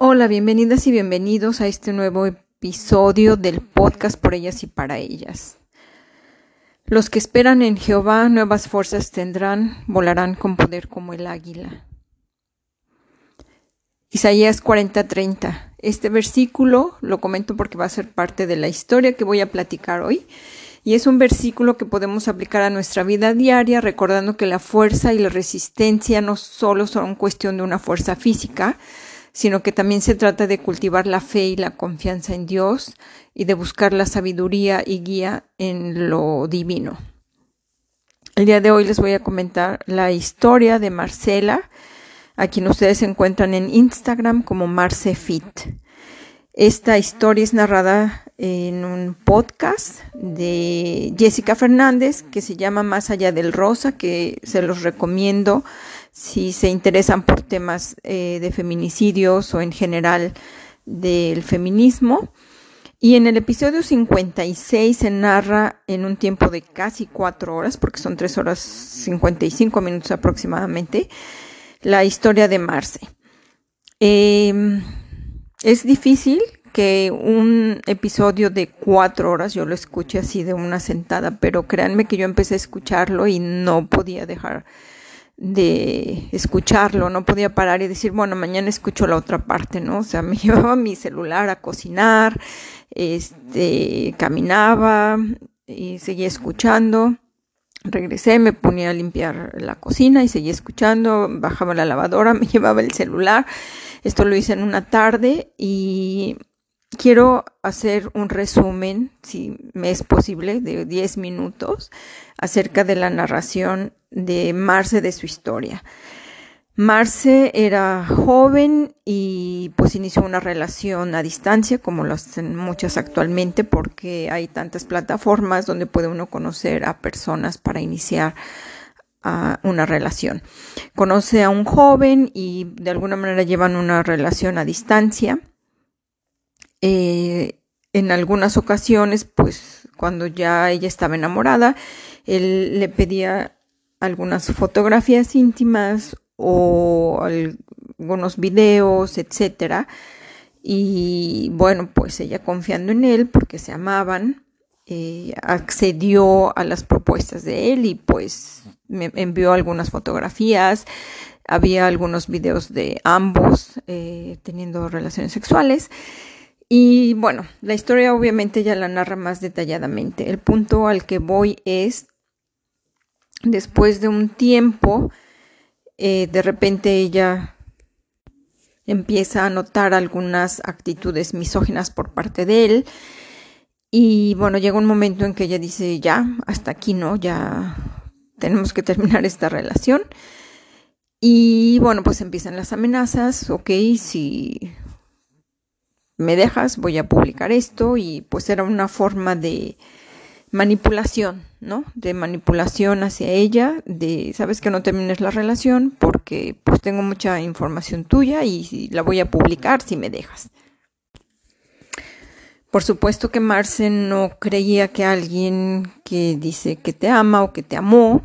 Hola, bienvenidas y bienvenidos a este nuevo episodio del podcast por ellas y para ellas. Los que esperan en Jehová nuevas fuerzas tendrán, volarán con poder como el águila. Isaías 40:30. Este versículo lo comento porque va a ser parte de la historia que voy a platicar hoy. Y es un versículo que podemos aplicar a nuestra vida diaria, recordando que la fuerza y la resistencia no solo son cuestión de una fuerza física, sino que también se trata de cultivar la fe y la confianza en Dios y de buscar la sabiduría y guía en lo divino. El día de hoy les voy a comentar la historia de Marcela, a quien ustedes encuentran en Instagram como MarceFit. Esta historia es narrada en un podcast de Jessica Fernández que se llama Más allá del rosa, que se los recomiendo si se interesan por temas eh, de feminicidios o en general del feminismo. Y en el episodio 56 se narra en un tiempo de casi cuatro horas, porque son tres horas 55 minutos aproximadamente, la historia de Marce. Em, es difícil que un episodio de cuatro horas yo lo escuche así de una sentada, pero créanme que yo empecé a escucharlo y no podía dejar de escucharlo, no podía parar y decir, bueno, mañana escucho la otra parte, ¿no? O sea, me llevaba mi celular a cocinar, este, caminaba y seguía escuchando. Regresé, me ponía a limpiar la cocina y seguía escuchando, bajaba la lavadora, me llevaba el celular. Esto lo hice en una tarde y quiero hacer un resumen, si me es posible, de 10 minutos acerca de la narración de Marce de su historia. Marce era joven y pues inició una relación a distancia, como lo hacen muchas actualmente, porque hay tantas plataformas donde puede uno conocer a personas para iniciar una relación. Conoce a un joven y de alguna manera llevan una relación a distancia. Eh, en algunas ocasiones, pues cuando ya ella estaba enamorada, él le pedía algunas fotografías íntimas o algunos videos, etcétera. Y bueno, pues ella confiando en él porque se amaban, eh, accedió a las propuestas de él y pues me envió algunas fotografías. Había algunos videos de ambos eh, teniendo relaciones sexuales. Y bueno, la historia obviamente ya la narra más detalladamente. El punto al que voy es después de un tiempo, eh, de repente ella empieza a notar algunas actitudes misóginas por parte de él. Y bueno, llega un momento en que ella dice, ya, hasta aquí no, ya tenemos que terminar esta relación. Y bueno, pues empiezan las amenazas, ok, si me dejas, voy a publicar esto. Y pues era una forma de manipulación, ¿no? De manipulación hacia ella, de, sabes que no termines la relación porque pues tengo mucha información tuya y la voy a publicar si me dejas. Por supuesto que Marce no creía que alguien que dice que te ama o que te amó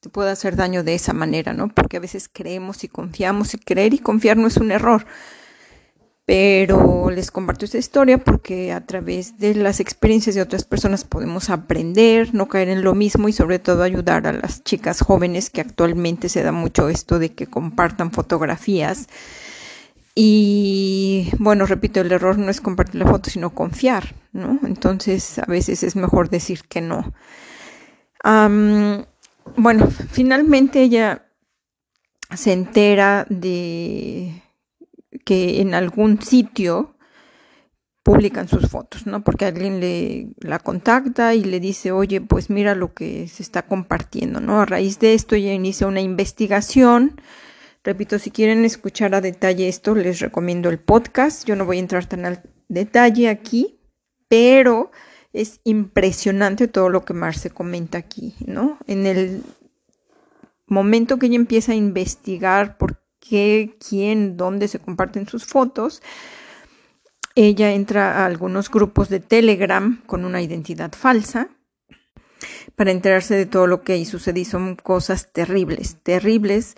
te pueda hacer daño de esa manera, ¿no? Porque a veces creemos y confiamos y creer y confiar no es un error pero les comparto esta historia porque a través de las experiencias de otras personas podemos aprender, no caer en lo mismo y sobre todo ayudar a las chicas jóvenes que actualmente se da mucho esto de que compartan fotografías. Y bueno, repito, el error no es compartir la foto, sino confiar, ¿no? Entonces a veces es mejor decir que no. bueno, finalmente ella se entera de que en algún sitio publican sus fotos, ¿no? Porque alguien le la contacta y le dice, oye, pues mira lo que se está compartiendo, ¿no? A raíz de esto ya inicia una investigación. Repito, si quieren escuchar a detalle esto, les recomiendo el podcast. Yo no voy a entrar tan al detalle aquí, pero es impresionante todo lo que Marce comenta aquí, ¿no? En el momento que ella empieza a investigar por qué, quién, dónde se comparten sus fotos. Ella entra a algunos grupos de Telegram con una identidad falsa para enterarse de todo lo que ahí sucede y son cosas terribles, terribles.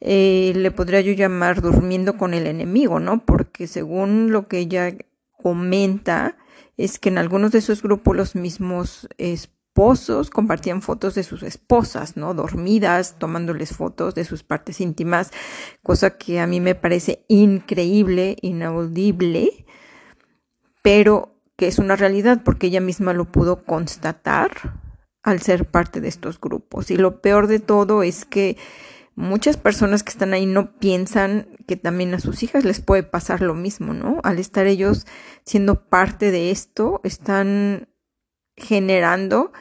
eh, le podría yo llamar durmiendo con el enemigo, ¿no? Porque según lo que ella comenta, es que en algunos de esos grupos los mismos esposos compartían fotos de sus esposas, ¿no? Dormidas, tomándoles fotos de sus partes íntimas, cosa que a mí me parece increíble, inaudible, pero que es una realidad porque ella misma lo pudo constatar al ser parte de estos grupos. Y lo peor de todo es que muchas personas que están ahí no piensan que también a sus hijas les puede pasar lo mismo, ¿no? Al estar ellos siendo parte de esto, están generando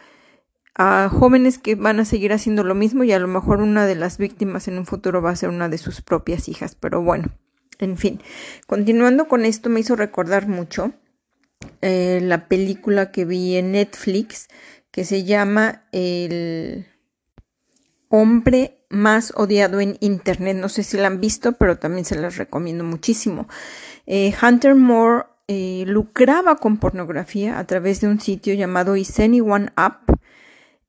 a jóvenes que van a seguir haciendo lo mismo y a lo mejor una de las víctimas en un futuro va a ser una de sus propias hijas. Pero bueno, en fin, continuando con esto me hizo recordar mucho eh, la película que vi en Netflix que se llama El hombre más odiado en Internet. No sé si la han visto, pero también se las recomiendo muchísimo. Eh, Hunter Moore eh, lucraba con pornografía a través de un sitio llamado Is Anyone Up.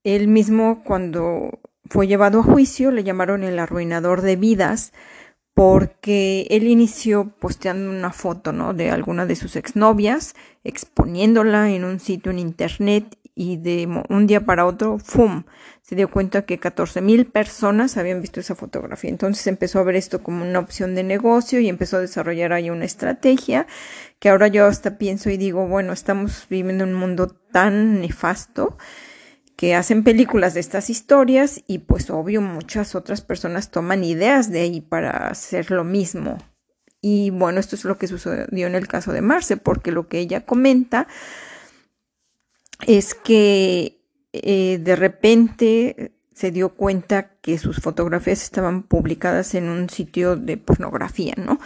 Él mismo, cuando fue llevado a juicio, le llamaron el arruinador de vidas porque él inició posteando una foto, ¿no? De alguna de sus exnovias, exponiéndola en un sitio en internet y de un día para otro, ¡fum! Se dio cuenta que 14 mil personas habían visto esa fotografía. Entonces empezó a ver esto como una opción de negocio y empezó a desarrollar ahí una estrategia que ahora yo hasta pienso y digo, bueno, estamos viviendo en un mundo tan nefasto que hacen películas de estas historias y pues obvio muchas otras personas toman ideas de ahí para hacer lo mismo. Y bueno, esto es lo que sucedió en el caso de Marce, porque lo que ella comenta es que eh, de repente se dio cuenta que sus fotografías estaban publicadas en un sitio de pornografía, ¿no?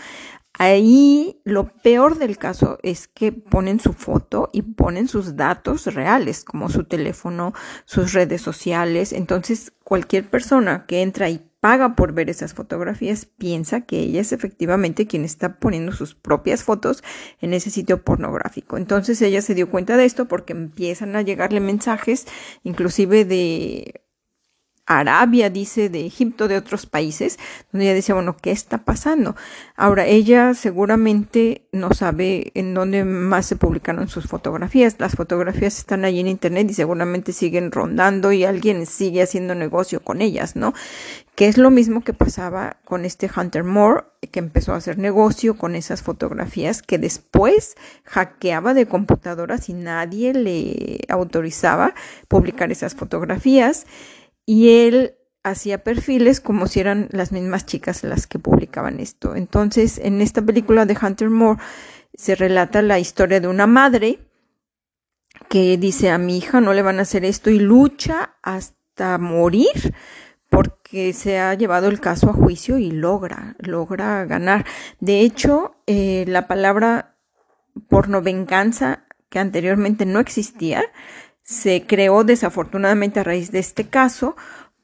Ahí lo peor del caso es que ponen su foto y ponen sus datos reales, como su teléfono, sus redes sociales. Entonces, cualquier persona que entra y paga por ver esas fotografías piensa que ella es efectivamente quien está poniendo sus propias fotos en ese sitio pornográfico. Entonces ella se dio cuenta de esto porque empiezan a llegarle mensajes, inclusive de Arabia, dice, de Egipto, de otros países, donde ella decía, bueno, ¿qué está pasando? Ahora, ella seguramente no sabe en dónde más se publicaron sus fotografías. Las fotografías están ahí en internet y seguramente siguen rondando y alguien sigue haciendo negocio con ellas, ¿no? Que es lo mismo que pasaba con este Hunter Moore, que empezó a hacer negocio con esas fotografías, que después hackeaba de computadoras y nadie le autorizaba publicar esas fotografías y él hacía perfiles como si eran las mismas chicas las que publicaban esto. Entonces, en esta película de Hunter Moore se relata la historia de una madre que dice a mi hija no le van a hacer esto y lucha hasta morir porque se ha llevado el caso a juicio y logra, logra ganar. De hecho, eh, la palabra porno venganza que anteriormente no existía, se creó desafortunadamente a raíz de este caso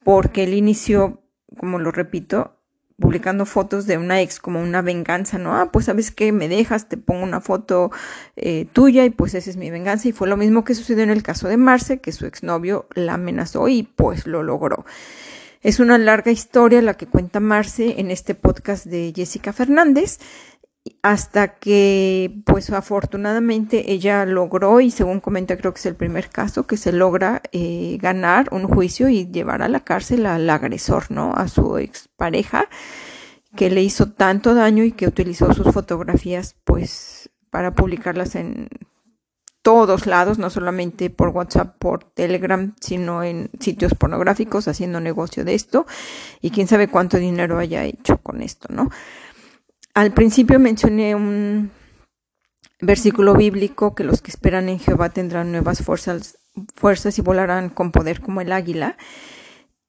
porque él inició, como lo repito, publicando fotos de una ex como una venganza, ¿no? Ah, pues sabes que me dejas, te pongo una foto eh, tuya y pues esa es mi venganza. Y fue lo mismo que sucedió en el caso de Marce, que su exnovio la amenazó y pues lo logró. Es una larga historia la que cuenta Marce en este podcast de Jessica Fernández hasta que pues afortunadamente ella logró y según comenta creo que es el primer caso que se logra eh, ganar un juicio y llevar a la cárcel al agresor, ¿no? A su expareja que le hizo tanto daño y que utilizó sus fotografías pues para publicarlas en todos lados, no solamente por WhatsApp, por Telegram, sino en sitios pornográficos haciendo negocio de esto y quién sabe cuánto dinero haya hecho con esto, ¿no? Al principio mencioné un versículo bíblico que los que esperan en Jehová tendrán nuevas fuerzas, fuerzas y volarán con poder como el águila.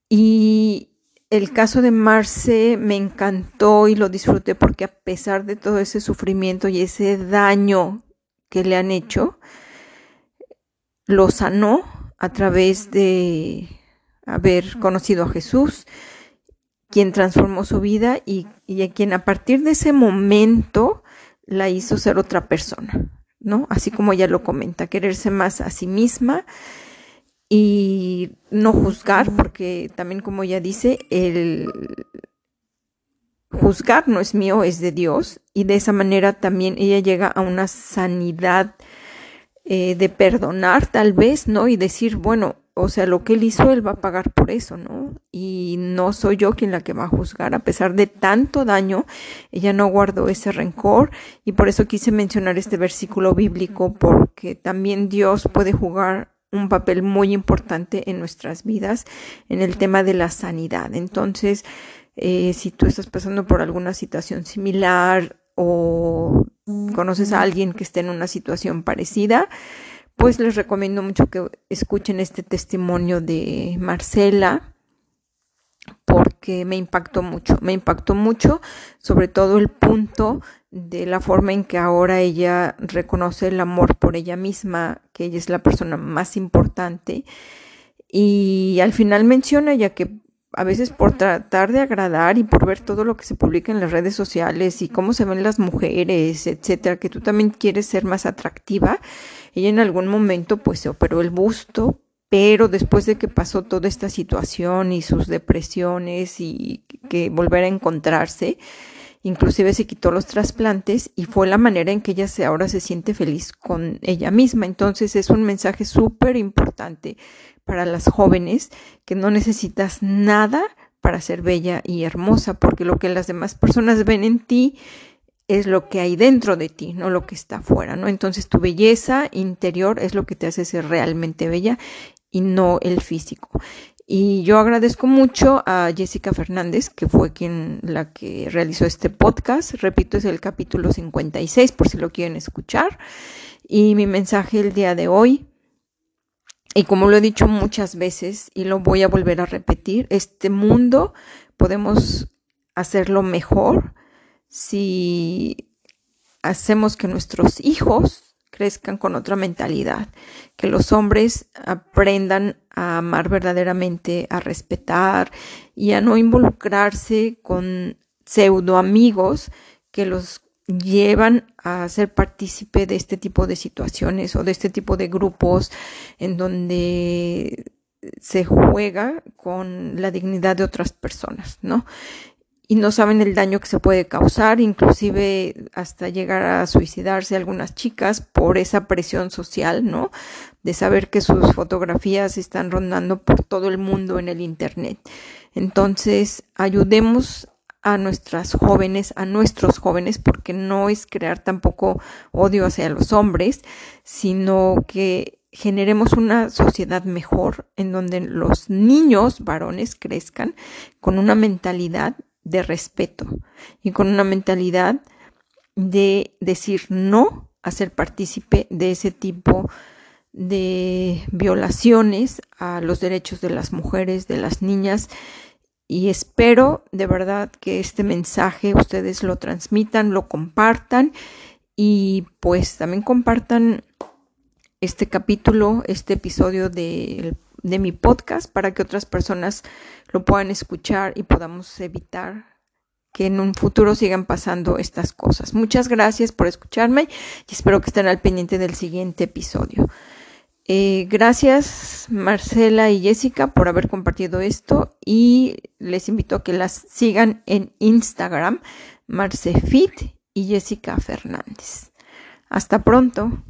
Y el caso de Marce me encantó y lo disfruté porque a pesar de todo ese sufrimiento y ese daño que le han hecho, lo sanó a través de haber conocido a Jesús quien transformó su vida y, y a quien a partir de ese momento la hizo ser otra persona, ¿no? Así como ella lo comenta, quererse más a sí misma y no juzgar, porque también como ella dice, el, juzgar no es mío, es de Dios. Y de esa manera también ella llega a una sanidad eh, de perdonar tal vez, ¿no? Y decir, bueno, o sea, lo que él hizo, él va a pagar por eso, ¿no? Y no soy yo quien la que va a juzgar. A pesar de tanto daño, ella no guardó ese rencor y por eso quise mencionar este versículo bíblico, porque también Dios puede jugar un papel muy importante en nuestras vidas en el tema de la sanidad. Entonces, eh, si tú estás pasando por alguna situación similar o conoces a alguien que esté en una situación parecida, pues les recomiendo mucho que escuchen este testimonio de Marcela porque me impactó mucho, me impactó mucho sobre todo el punto de la forma en que ahora ella reconoce el amor por ella misma, que ella es la persona más importante y al final menciona ya que a veces por tratar de agradar y por ver todo lo que se publica en las redes sociales y cómo se ven las mujeres, etcétera, que tú también quieres ser más atractiva. Ella en algún momento pues se operó el busto, pero después de que pasó toda esta situación y sus depresiones y que volver a encontrarse, inclusive se quitó los trasplantes y fue la manera en que ella se, ahora se siente feliz con ella misma. Entonces es un mensaje súper importante para las jóvenes que no necesitas nada para ser bella y hermosa, porque lo que las demás personas ven en ti es lo que hay dentro de ti, no lo que está afuera, ¿no? Entonces tu belleza interior es lo que te hace ser realmente bella y no el físico. Y yo agradezco mucho a Jessica Fernández, que fue quien la que realizó este podcast. Repito, es el capítulo 56 por si lo quieren escuchar. Y mi mensaje el día de hoy y como lo he dicho muchas veces y lo voy a volver a repetir, este mundo podemos hacerlo mejor si hacemos que nuestros hijos crezcan con otra mentalidad, que los hombres aprendan a amar verdaderamente, a respetar y a no involucrarse con pseudo amigos que los llevan a ser partícipe de este tipo de situaciones o de este tipo de grupos en donde se juega con la dignidad de otras personas, ¿no? Y no saben el daño que se puede causar, inclusive hasta llegar a suicidarse algunas chicas por esa presión social, ¿no? De saber que sus fotografías están rondando por todo el mundo en el Internet. Entonces, ayudemos a nuestras jóvenes, a nuestros jóvenes, porque no es crear tampoco odio hacia los hombres, sino que generemos una sociedad mejor en donde los niños varones crezcan con una mentalidad de respeto y con una mentalidad de decir no a ser partícipe de ese tipo de violaciones a los derechos de las mujeres, de las niñas. Y espero de verdad que este mensaje ustedes lo transmitan, lo compartan y pues también compartan este capítulo, este episodio de, de mi podcast para que otras personas lo puedan escuchar y podamos evitar que en un futuro sigan pasando estas cosas. Muchas gracias por escucharme y espero que estén al pendiente del siguiente episodio. Eh, gracias Marcela y Jessica por haber compartido esto y les invito a que las sigan en Instagram, Marcefit y Jessica Fernández. Hasta pronto.